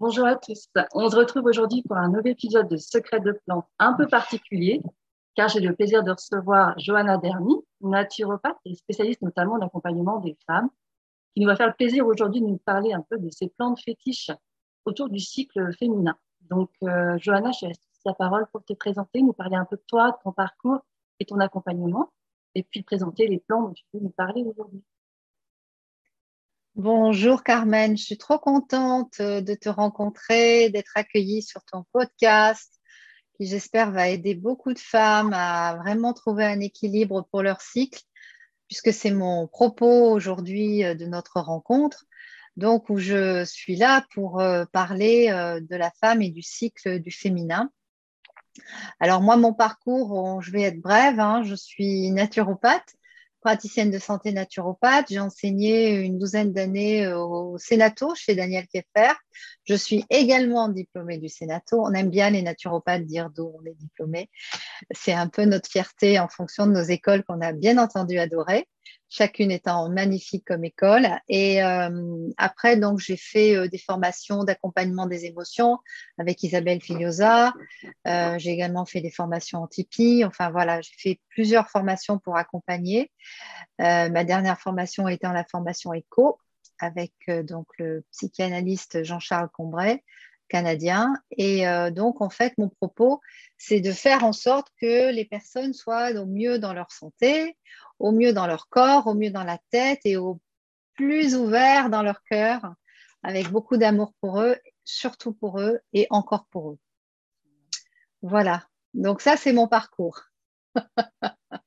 Bonjour à tous. On se retrouve aujourd'hui pour un nouvel épisode de Secret de plantes un peu particulier, car j'ai le plaisir de recevoir Johanna Derny, naturopathe et spécialiste notamment d'accompagnement des femmes, qui nous va faire le plaisir aujourd'hui de nous parler un peu de ces plantes fétiches autour du cycle féminin. Donc, euh, Johanna, je te laisse la parole pour te présenter, nous parler un peu de toi, de ton parcours et ton accompagnement, et puis présenter les plans dont tu peux nous parler aujourd'hui. Bonjour Carmen, je suis trop contente euh, de te rencontrer, d'être accueillie sur ton podcast qui j'espère va aider beaucoup de femmes à vraiment trouver un équilibre pour leur cycle, puisque c'est mon propos aujourd'hui euh, de notre rencontre. Donc, où je suis là pour euh, parler de la femme et du cycle du féminin. Alors moi, mon parcours, je vais être brève, hein, je suis naturopathe praticienne de santé naturopathe. J'ai enseigné une douzaine d'années euh, au Sénato chez Daniel Keffer. Je suis également diplômée du Sénato. On aime bien les naturopathes dire d'où on est diplômé. C'est un peu notre fierté en fonction de nos écoles qu'on a bien entendu adorer chacune étant magnifique comme école. Et euh, après, donc, j'ai fait euh, des formations d'accompagnement des émotions avec Isabelle Filiosa. Euh, j'ai également fait des formations en Tipeee. Enfin, voilà, j'ai fait plusieurs formations pour accompagner. ma dernière formation étant la formation ECO avec donc le psychanalyste Jean-Charles Combray canadien. Et donc, en fait, mon propos, c'est de faire en sorte que les personnes soient au mieux dans leur santé, au mieux dans leur corps, au mieux dans la tête et au plus ouvert dans leur cœur, avec beaucoup d'amour pour eux, surtout pour eux et encore pour eux. Voilà, donc ça c'est mon parcours.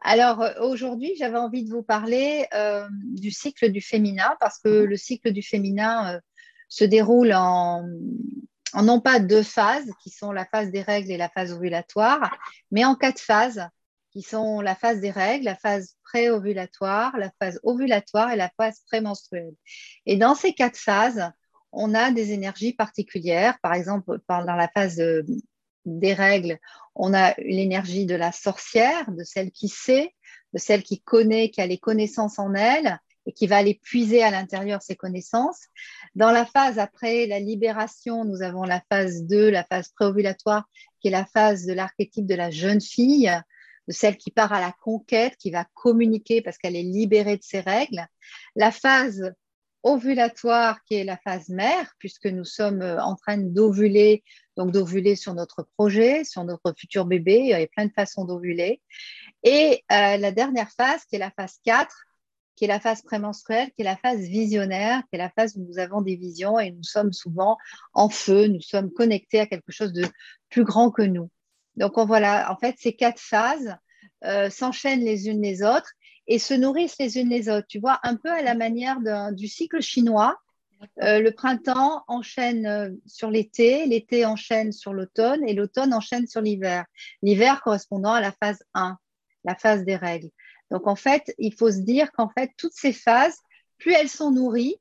Alors aujourd'hui, j'avais envie de vous parler euh, du cycle du féminin parce que le cycle du féminin euh, se déroule en, en, non pas deux phases qui sont la phase des règles et la phase ovulatoire, mais en quatre phases qui sont la phase des règles, la phase pré-ovulatoire, la phase ovulatoire et la phase prémenstruelle. Et dans ces quatre phases, on a des énergies particulières. Par exemple, dans la phase des règles, on a l'énergie de la sorcière, de celle qui sait, de celle qui connaît, qui a les connaissances en elle et qui va aller puiser à l'intérieur ses connaissances. Dans la phase après la libération, nous avons la phase 2, la phase préovulatoire, qui est la phase de l'archétype de la jeune fille, de celle qui part à la conquête, qui va communiquer parce qu'elle est libérée de ses règles. La phase ovulatoire qui est la phase mère, puisque nous sommes euh, en train d'ovuler, donc d'ovuler sur notre projet, sur notre futur bébé. Il y a plein de façons d'ovuler. Et euh, la dernière phase qui est la phase 4, qui est la phase prémenstruelle, qui est la phase visionnaire, qui est la phase où nous avons des visions et nous sommes souvent en feu, nous sommes connectés à quelque chose de plus grand que nous. Donc voilà, en fait, ces quatre phases euh, s'enchaînent les unes les autres et se nourrissent les unes les autres. Tu vois, un peu à la manière du cycle chinois. Euh, le printemps enchaîne euh, sur l'été, l'été enchaîne sur l'automne et l'automne enchaîne sur l'hiver. L'hiver correspondant à la phase 1, la phase des règles. Donc en fait, il faut se dire qu'en fait, toutes ces phases, plus elles sont nourries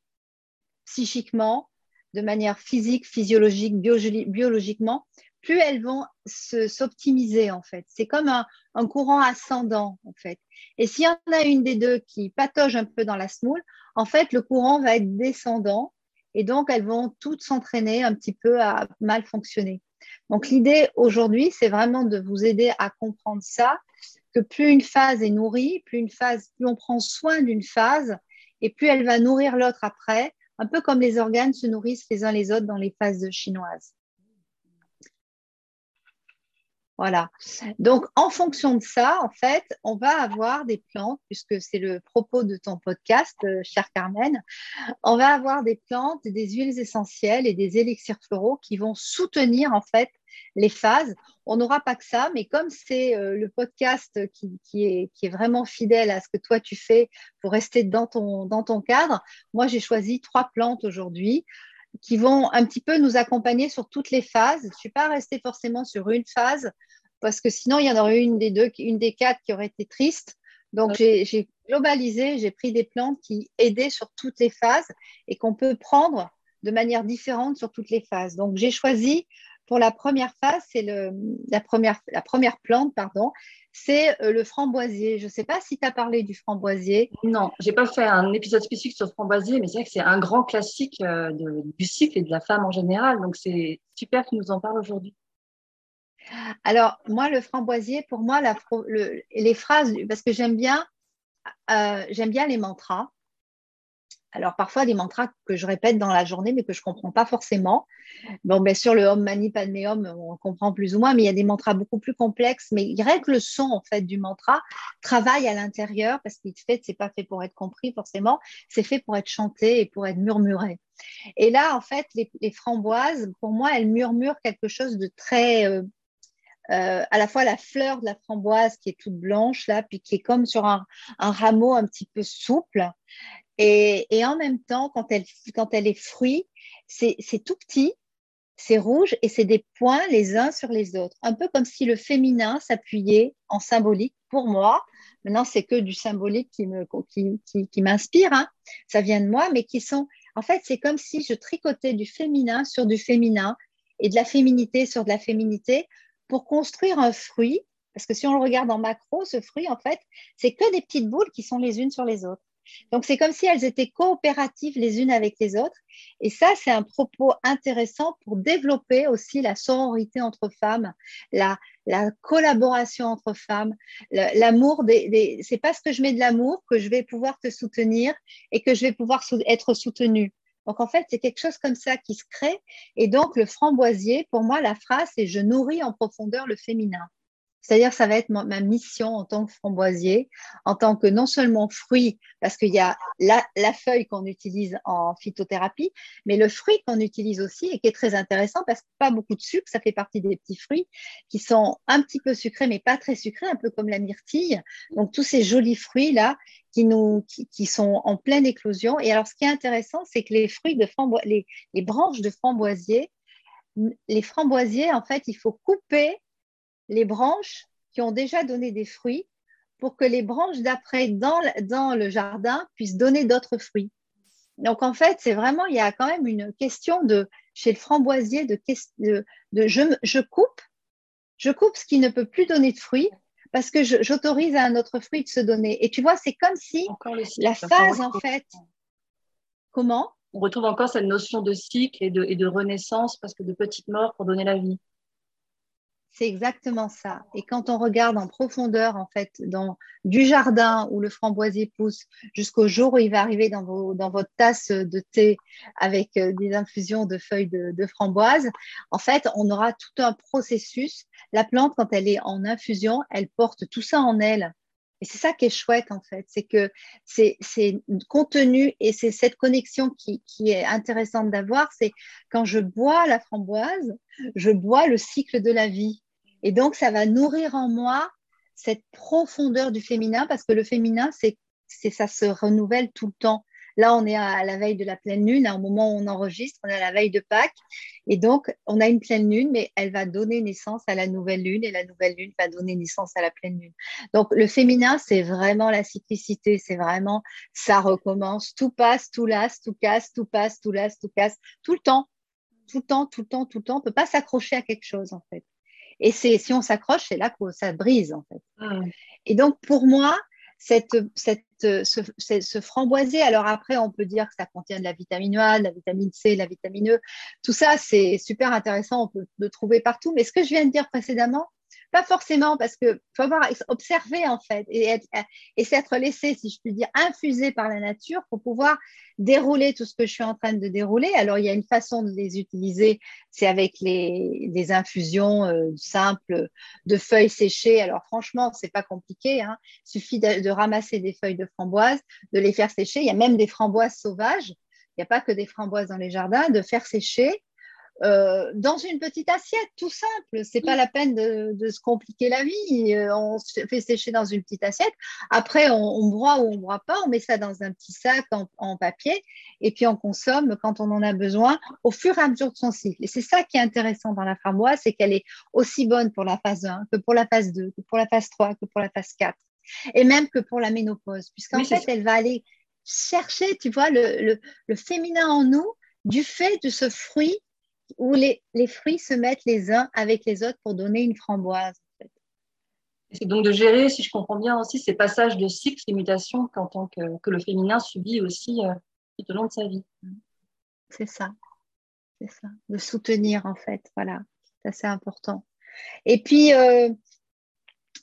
psychiquement, de manière physique, physiologique, biologiquement, plus elles vont s'optimiser en fait. C'est comme un, courant ascendant en fait. Et s'il y en a une des deux qui patauge un peu dans la smoule, en fait le courant va être descendant et donc elles vont toutes s'entraîner un petit peu à mal fonctionner. Donc l'idée aujourd'hui, c'est vraiment de vous aider à comprendre ça, plus une phase est nourrie, plus une phase, plus on prend soin d'une phase, et plus elle va nourrir l'autre après, un peu comme les organes se nourrissent les uns les autres dans les phases chinoises. Voilà. Donc, en fonction de ça, en fait, on va avoir des plantes, puisque c'est le propos de ton podcast, euh, cher Carmen, on va avoir des plantes, des huiles essentielles et des élixirs floraux qui vont soutenir, en fait, les phases. On n'aura pas que ça, mais comme c'est euh, le podcast qui, est, qui, est, vraiment fidèle à ce que toi tu fais pour rester dans ton, dans ton cadre, moi j'ai choisi trois plantes aujourd'hui qui vont un petit peu nous accompagner sur toutes les phases. Je ne suis pas restée forcément sur une phase parce que sinon, il y en aurait une des deux, une des quatre qui aurait été triste. Donc, j'ai globalisé, j'ai pris des plantes qui aidaient sur toutes les phases et qu'on peut prendre de manière différente sur toutes les phases. Donc, j'ai choisi pour la première phase, c'est la première, la première plante, pardon, c'est euh, le framboisier. Je ne sais pas si tu as parlé du framboisier. Non, je n'ai pas fait un épisode spécifique sur le framboisier, mais c'est vrai que c'est un grand classique euh, du cycle et de la femme en général. Donc, c'est super que tu nous en parles aujourd'hui. Alors, moi, le framboisier, pour moi, les phrases, parce que j'aime bien, euh, j'aime bien les mantras. Alors parfois des mantras que je répète dans la journée mais que je ne comprends pas forcément. Bon, bien sûr, le Om Mani Padme Hum, on comprend plus ou moins, mais il y a des mantras beaucoup plus complexes. Mais rien que le son en fait du mantra travaille à l'intérieur parce qu'il fait, c'est pas fait pour être compris forcément, c'est fait pour être chanté et pour être murmuré. Et là, en fait, les, framboises, pour moi, elles murmurent quelque chose de très euh, euh, à la fois la fleur de la framboise qui est toute blanche là, puis qui est comme sur un rameau un petit peu souple, et, en même temps, quand elle, est fruit, c'est tout petit, c'est rouge et c'est des points les uns sur les autres. Un peu comme si le féminin s'appuyait en symbolique pour moi. Maintenant, c'est que du symbolique qui, m'inspire. Hein. Ça vient de moi, mais qui sont. En fait, c'est comme si je tricotais du féminin sur du féminin et de la féminité sur de la féminité pour construire un fruit. Parce que si on le regarde en macro, ce fruit, en fait, c'est que des petites boules qui sont les unes sur les autres. Donc, c'est comme si elles étaient coopératives les unes avec les autres. Et ça, c'est un propos intéressant pour développer aussi la sororité entre femmes, la, collaboration entre femmes, l'amour. Des, c'est parce que je mets de l'amour que je vais pouvoir te soutenir et que je vais pouvoir être soutenue. Donc, en fait, c'est quelque chose comme ça qui se crée. Et donc, le framboisier, pour moi, la phrase, c'est je nourris en profondeur le féminin. C'est-à-dire, ça va être ma, mission en tant que framboisier, en tant que non seulement fruit, parce qu'il y a la, feuille qu'on utilise en phytothérapie, mais le fruit qu'on utilise aussi et qui est très intéressant parce que pas beaucoup de sucre, ça fait partie des petits fruits qui sont un petit peu sucrés, mais pas très sucrés, un peu comme la myrtille. Donc, tous ces jolis fruits-là qui, sont en pleine éclosion. Et alors, ce qui est intéressant, c'est que les fruits de framboisier, les branches de framboisier, les framboisiers, en fait, il faut couper les branches qui ont déjà donné des fruits pour que les branches d'après dans, dans le jardin puissent donner d'autres fruits. Donc en fait, c'est vraiment, il y a quand même une question de, chez le framboisier, de, de, je, je, coupe, je coupe ce qui ne peut plus donner de fruits parce que j'autorise à un autre fruit de se donner. Et tu vois, c'est comme si la phase, en fait, comment On retrouve encore cette notion de cycle et de, et de renaissance parce que de petite mort pour donner la vie. C'est exactement ça. Et quand on regarde en profondeur, en fait, dans du jardin où le framboisier pousse jusqu'au jour où il va arriver dans, votre tasse de thé avec euh, des infusions de feuilles de, framboise, en fait, on aura tout un processus. La plante, quand elle est en infusion, elle porte tout ça en elle. Et c'est ça qui est chouette, en fait. C'est que c'est contenu et c'est cette connexion qui est intéressante d'avoir. C'est quand je bois la framboise, je bois le cycle de la vie. Et donc, ça va nourrir en moi cette profondeur du féminin parce que le féminin, c'est ça se renouvelle tout le temps. Là, on est à la veille de la pleine lune, à un moment où on enregistre, on est à la veille de Pâques. Et donc, on a une pleine lune, mais elle va donner naissance à la nouvelle lune et la nouvelle lune va donner naissance à la pleine lune. Donc, le féminin, c'est vraiment la cyclicité, c'est vraiment ça recommence, tout passe, tout lasse, tout casse, tout passe, tout lasse, tout casse, tout le temps, tout le temps, tout le temps, tout le temps. On ne peut pas s'accrocher à quelque chose, en fait. Et c'est si on s'accroche, c'est là que ça brise en fait. Ah. Et donc pour moi, cette, cette, ce, ce, framboisier, alors après on peut dire que ça contient de la vitamine A, de la vitamine C, de la vitamine E, tout ça c'est super intéressant, on peut le trouver partout. Mais ce que je viens de dire précédemment, pas forcément, parce que faut avoir observé en fait et, être, et s'être laissé, si je puis dire, infusé par la nature pour pouvoir dérouler tout ce que je suis en train de dérouler. Alors, il y a une façon de les utiliser, c'est avec les, des infusions euh, simples de feuilles séchées. Alors, franchement, c'est pas compliqué. Hein. Il suffit de, de ramasser des feuilles de framboise, de les faire sécher. Il y a même des framboises sauvages. Il n'y a pas que des framboises dans les jardins, de faire sécher euh, dans une petite assiette, tout simple. C'est pas la peine de, se compliquer la vie. Euh, on se fait sécher dans une petite assiette. Après, on, broie ou on broie pas. On met ça dans un petit sac en, papier et puis on consomme quand on en a besoin au fur et à mesure de son cycle. Et c'est ça qui est intéressant dans la framboise, c'est qu'elle est aussi bonne pour la phase 1 que pour la phase 2, que pour la phase 3, que pour la phase 4 et même que pour la ménopause, puisqu'en fait, elle va aller chercher, tu vois, le, le féminin en nous du fait de ce fruit où les, fruits se mettent les uns avec les autres pour donner une framboise. C'est donc de gérer, si je comprends bien aussi, ces passages de cycle, ces mutations qu'en tant que, que, le féminin subit aussi euh, tout au long de sa vie. C'est ça, c'est ça, de soutenir en fait, voilà, c'est assez important. Et puis, euh,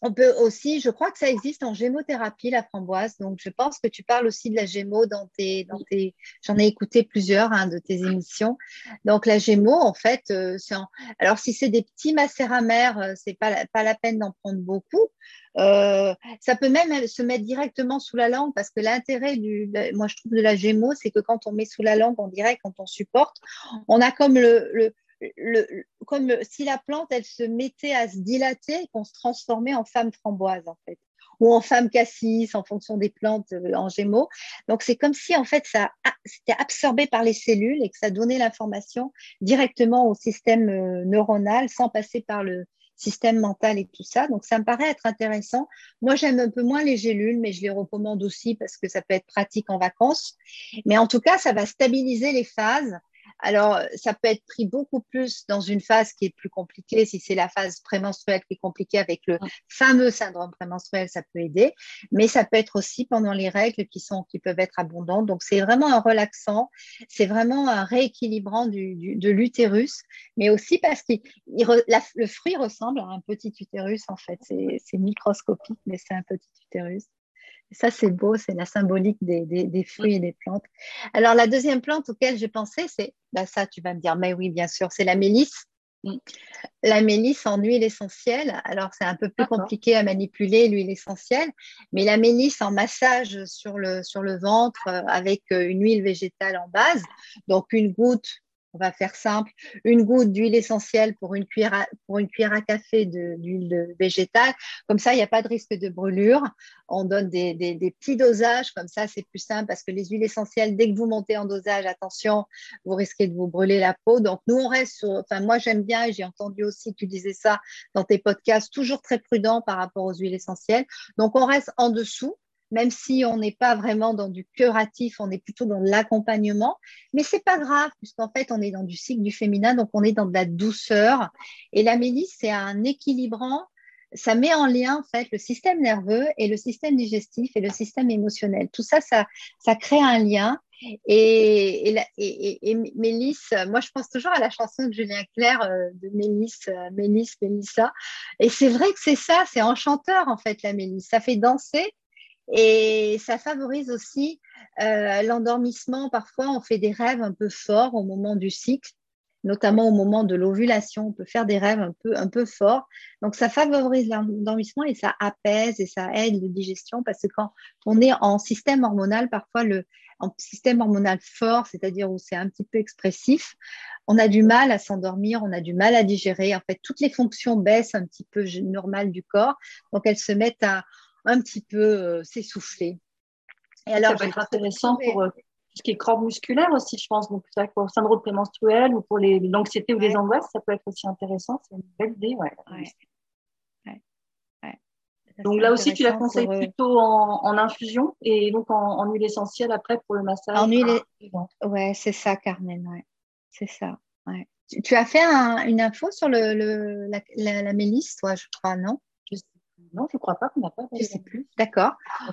on peut aussi, je crois que ça existe en gémothérapie, la framboise. Donc, je pense que tu parles aussi de la gémo dans tes. Dans tes J'en ai écouté plusieurs hein, de tes émissions. Donc, la gémo, en fait, euh, alors si c'est des petits macéramères, euh, c'est pas, pas la peine d'en prendre beaucoup. Euh, ça peut même se mettre directement sous la langue parce que l'intérêt du, moi je trouve de la gémo, c'est que quand on met sous la langue, on dirait quand on supporte, on a comme le, le, comme si la plante, elle se mettait à se dilater qu'on se transformait en femme framboise, en fait, ou en femme cassis, en fonction des plantes euh, en gémeaux. Donc, c'est comme si, en fait, ça c'était absorbé par les cellules et que ça donnait l'information directement au système euh, neuronal sans passer par le système mental et tout ça. Donc, ça me paraît être intéressant. Moi, j'aime un peu moins les gélules, mais je les recommande aussi parce que ça peut être pratique en vacances. Mais en tout cas, ça va stabiliser les phases alors, ça peut être pris beaucoup plus dans une phase qui est plus compliquée. Si c'est la phase prémenstruelle qui est compliquée avec le fameux syndrome prémenstruel, ça peut aider. Mais ça peut être aussi pendant les règles qui, sont, qui peuvent être abondantes. Donc, c'est vraiment un relaxant. C'est vraiment un rééquilibrant du, de l'utérus, mais aussi parce que le fruit ressemble à un petit utérus, en fait. C'est microscopique, mais c'est un petit utérus. Ça, c'est beau, c'est la symbolique des, fruits et des plantes. Alors, la deuxième plante auquel j'ai pensé, c'est, bah, ça, tu vas me dire, mais oui, bien sûr, c'est la mélisse. Mm. La mélisse en huile essentielle, alors c'est un peu plus compliqué à manipuler l'huile essentielle, mais la mélisse en massage sur le, sur le ventre euh, avec euh, une huile végétale en base, donc une goutte on va faire simple, une goutte d'huile essentielle pour une cuillère à, pour une cuillère à café d'huile végétale. Comme ça, il n'y a pas de risque de brûlure. On donne des, petits dosages, comme ça, c'est plus simple parce que les huiles essentielles, dès que vous montez en dosage, attention, vous risquez de vous brûler la peau. Donc, nous, on reste sur, enfin, moi, j'aime bien, j'ai entendu aussi que tu disais ça dans tes podcasts, toujours très prudent par rapport aux huiles essentielles. Donc, on reste en dessous même si on n'est pas vraiment dans du curatif, on est plutôt dans l'accompagnement. Mais c'est pas grave, puisqu'en fait, on est dans du cycle du féminin, donc on est dans de la douceur. Et la mélisse, c'est un équilibrant. Ça met en lien en fait le système nerveux et le système digestif et le système émotionnel. Tout ça, ça, ça crée un lien. Et, Mélisse, moi je pense toujours à la chanson de Julien Clerc euh, de Mélisse, euh, Mélisse, Mélissa. Et c'est vrai que c'est ça, c'est enchanteur en fait la Mélisse. Ça fait danser et ça favorise aussi euh, l'endormissement. Parfois, on fait des rêves un peu forts au moment du cycle, notamment au moment de l'ovulation. On peut faire des rêves un peu, un peu forts. Donc, ça favorise l'endormissement et ça apaise et ça aide la digestion parce que quand on est en système hormonal, parfois le en système hormonal fort, c'est-à-dire où c'est un petit peu expressif, on a du mal à s'endormir, on a du mal à digérer. En fait, toutes les fonctions baissent un petit peu normales du corps. Donc, elles se mettent à un petit peu euh, s'essouffler. Et alors, ça peut être intéressant pour euh, tout ce qui est corps musculaire aussi, je pense. Donc, pour le syndrome prémenstruel ou pour l'anxiété ou les angoisses, ça peut être aussi intéressant. C'est une belle idée. Ouais. Donc là aussi, tu la conseilles plutôt en, infusion et donc en, huile essentielle après pour le massage. En huile, ouais, c'est ça, Carmen. Ouais. C'est ça. Ouais. Tu, as fait une info sur le, la, la, mélisse, toi, je crois, non? Non, je ne crois pas qu'on n'a pas. Je ne sais plus. D'accord.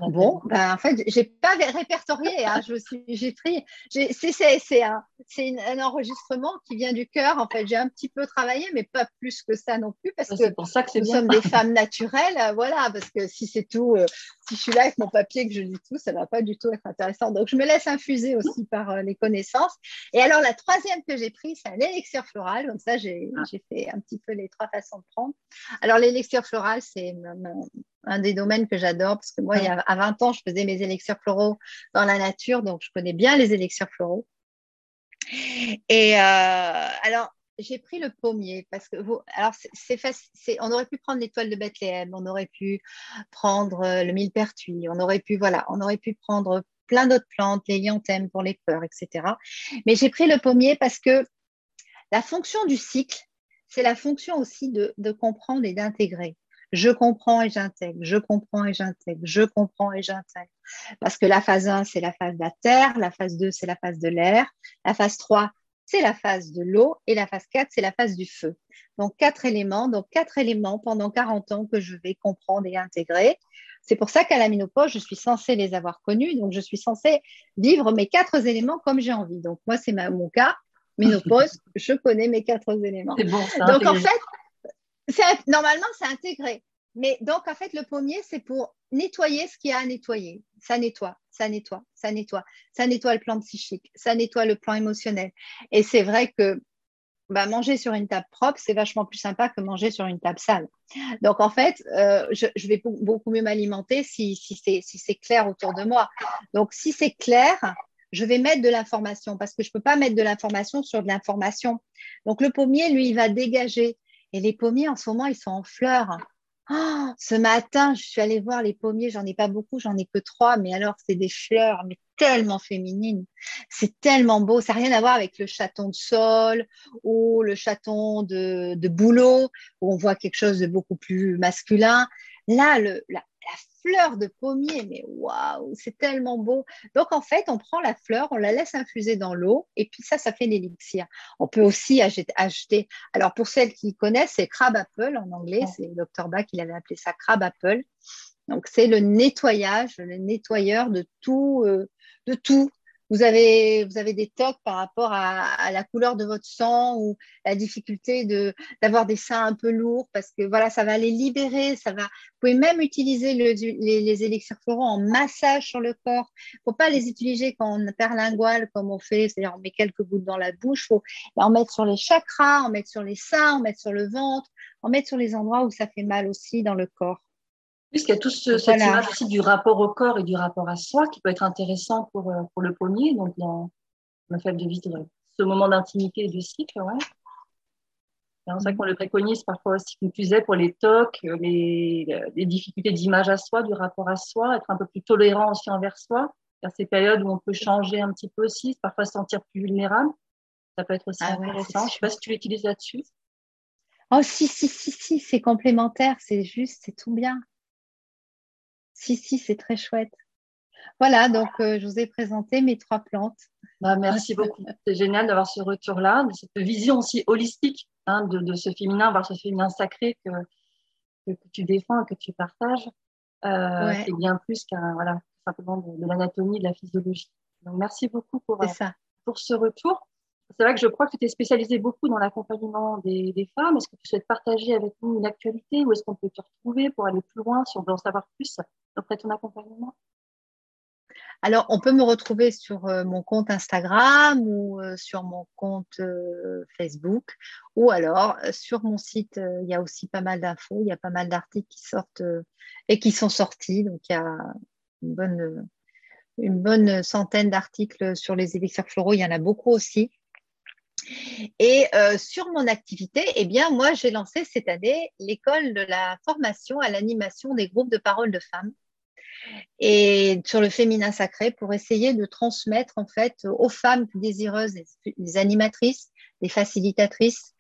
Bon, ben, en fait, je n'ai pas répertorié. Hein, j'ai pris. C'est un, un, enregistrement qui vient du cœur. En fait, j'ai un petit peu travaillé, mais pas plus que ça non plus, parce que, pour ça que nous sommes des femmes naturelles. Voilà, parce que si c'est tout, euh, si je suis là avec mon papier que je lis tout, ça ne va pas du tout être intéressant. Donc, je me laisse infuser aussi par euh, les connaissances. Et alors, la troisième que j'ai prise, c'est un élixir floral. Donc, ça, j'ai ah. fait un petit peu les trois façons de prendre. Alors, l'élixir floral, c'est un des domaines que j'adore parce que moi, il y a, à 20 ans, je faisais mes élixirs floraux dans la nature, donc je connais bien les élixirs floraux. Et euh, alors, j'ai pris le pommier parce que vous, alors c'est on aurait pu prendre l'étoile de Bethléem, on aurait pu prendre euh, le millepertuis, on aurait pu voilà, on aurait pu prendre plein d'autres plantes, les lianthèmes pour les peurs, etc. Mais j'ai pris le pommier parce que la fonction du cycle, c'est la fonction aussi de, de comprendre et d'intégrer. Je comprends et j'intègre, je comprends et j'intègre, je comprends et j'intègre. Parce que la phase 1, c'est la phase de la terre, la phase 2, c'est la phase de l'air, la phase 3, c'est la phase de l'eau et la phase 4, c'est la phase du feu. Donc, quatre éléments, donc quatre éléments pendant 40 ans que je vais comprendre et intégrer. C'est pour ça qu'à la ménopause, je suis censée les avoir connus. Donc, je suis censée vivre mes quatre éléments comme j'ai envie. Donc, moi, c'est mon cas. Ménopause, je connais mes quatre éléments. Bon. Donc, en fait, normalement, c'est intégré. Mais donc, en fait, le pommier, c'est pour nettoyer ce qu'il y a à nettoyer. Ça nettoie, ça nettoie, ça nettoie. Ça nettoie le plan psychique, ça nettoie le plan émotionnel. Et c'est vrai que bah, manger sur une table propre, c'est vachement plus sympa que manger sur une table sale. Donc, en fait, euh, je, vais beaucoup mieux m'alimenter si, c'est clair autour de moi. Donc, si c'est clair, je vais mettre de l'information parce que je ne peux pas mettre de l'information sur de l'information. Donc, le pommier, lui, il va dégager. Et les pommiers, en ce moment, ils sont en fleurs. Oh, ce matin, je suis allée voir les pommiers, j'en ai pas beaucoup, j'en ai que trois, mais alors c'est des fleurs, mais tellement féminines. C'est tellement beau. Ça n'a rien à voir avec le chaton de sol ou le chaton de, de boulot, où on voit quelque chose de beaucoup plus masculin. Là, le, la, fleur de pommier, mais waouh, c'est tellement beau. Donc en fait, on prend la fleur, on la laisse infuser dans l'eau, et puis ça, ça fait l'élixir. On peut aussi acheter, alors pour celles qui connaissent, c'est crab apple en anglais, c'est le docteur Bach qui avait appelé ça crab apple. Donc c'est le nettoyage, le nettoyeur de tout, euh, de tout, vous avez, vous avez des tocs par rapport à, la couleur de votre sang ou la difficulté de, d'avoir des seins un peu lourds parce que voilà, ça va les libérer. Ça va, vous pouvez même utiliser les, les élixirs floraux en massage sur le corps. Il ne faut pas les utiliser quand on perlingual comme on fait, c'est-à-dire on met quelques gouttes dans la bouche. Il faut en mettre sur les chakras, en mettre sur les seins, en mettre sur le ventre, en mettre sur les endroits où ça fait mal aussi dans le corps. Puisqu'il y a tout ce, cette image aussi du rapport au corps et du rapport à soi qui peut être intéressant pour, euh, pour le pommier, donc dans le fait de vivre ce moment d'intimité et du cycle. Ouais. C'est pour ça qu'on le préconise parfois aussi, comme tu disais, pour les tocs, les, les difficultés d'image à soi, du rapport à soi, être un peu plus tolérant aussi envers soi. A ces périodes où on peut changer un petit peu aussi, parfois se sentir plus vulnérable. Ça peut être aussi ah intéressant. Je ne sais pas si tu l'utilises là-dessus. Oh, si, si, si, si, c'est complémentaire, c'est juste, c'est tout bien. Si, si, c'est très chouette. Voilà, donc euh, je vous ai présenté mes trois plantes. Bah, merci beaucoup. C'est génial d'avoir ce retour-là, de cette vision aussi holistique hein, de, ce féminin, voir ce féminin sacré que, que, tu défends, que tu partages. Euh, C'est bien plus qu'un voilà, simplement de, l'anatomie, de la physiologie. Donc merci beaucoup pour, euh, pour ce retour. C'est vrai que je crois que tu es spécialisée beaucoup dans l'accompagnement des, femmes. Est-ce que tu souhaites partager avec nous une actualité ou est-ce qu'on peut te retrouver pour aller plus loin si on veut en savoir plus après ton accompagnement? Alors, on peut me retrouver sur euh, mon compte Instagram ou euh, sur mon compte euh, Facebook ou alors sur mon site, il y a aussi pas mal d'infos, il y a pas mal d'articles qui sortent et qui sont sortis. Donc, il y a une bonne, une bonne centaine d'articles sur les élixirs floraux, il y en a beaucoup aussi. Et euh, sur mon activité, eh bien, moi, j'ai lancé cette année l'école de la formation à l'animation des groupes de parole de femmes et sur le féminin sacré pour essayer de transmettre en fait aux femmes désireuses, des animatrices, des facilitatrices,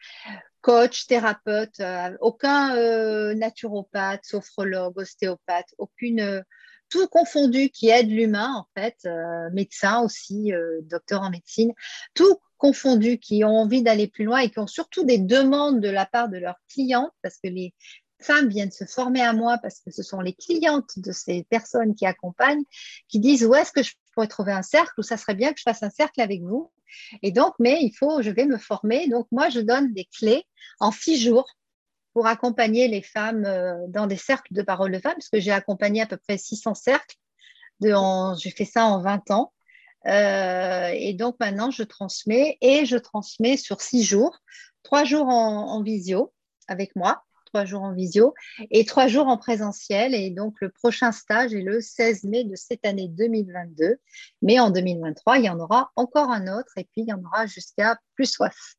coachs, thérapeutes, euh, aucun euh, naturopathe, sophrologue, ostéopathe, aucune tout confondu qui aide l'humain en fait, médecin aussi, docteur en médecine, tout confondus, qui ont envie d'aller plus loin et qui ont surtout des demandes de la part de leurs clientes, parce que les femmes viennent se former à moi parce que ce sont les clientes de ces personnes qui accompagnent, qui disent où est-ce que je pourrais trouver un cercle, ou ça serait bien que je fasse un cercle avec vous. Et donc, mais il faut, je vais me former. Donc, moi, je donne des clés en six jours pour accompagner les femmes euh, dans des cercles de parole de femmes, parce que j'ai accompagné à peu près 600 cercles. J'ai fait ça en 20 ans. Euh, et donc maintenant, je transmets et je transmets sur six jours, trois jours en, visio avec moi, trois jours en visio et trois jours en présentiel. Et donc le prochain stage est le 16 mai de cette année 2022. Mais en 2023, il y en aura encore un autre et puis il y en aura jusqu'à plus soif.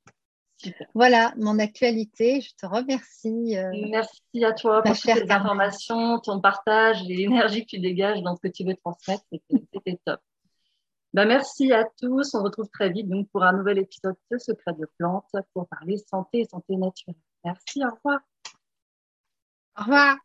Voilà mon actualité. Je te remercie. Euh, Merci à toi pour toutes ces informations, ton partage et l'énergie que tu dégages dans ce que tu veux transmettre. C'était top. Ben, merci à tous. On se retrouve très vite donc, pour un nouvel épisode de Secret de plantes pour parler santé et santé naturelle. Merci, au revoir. Au revoir.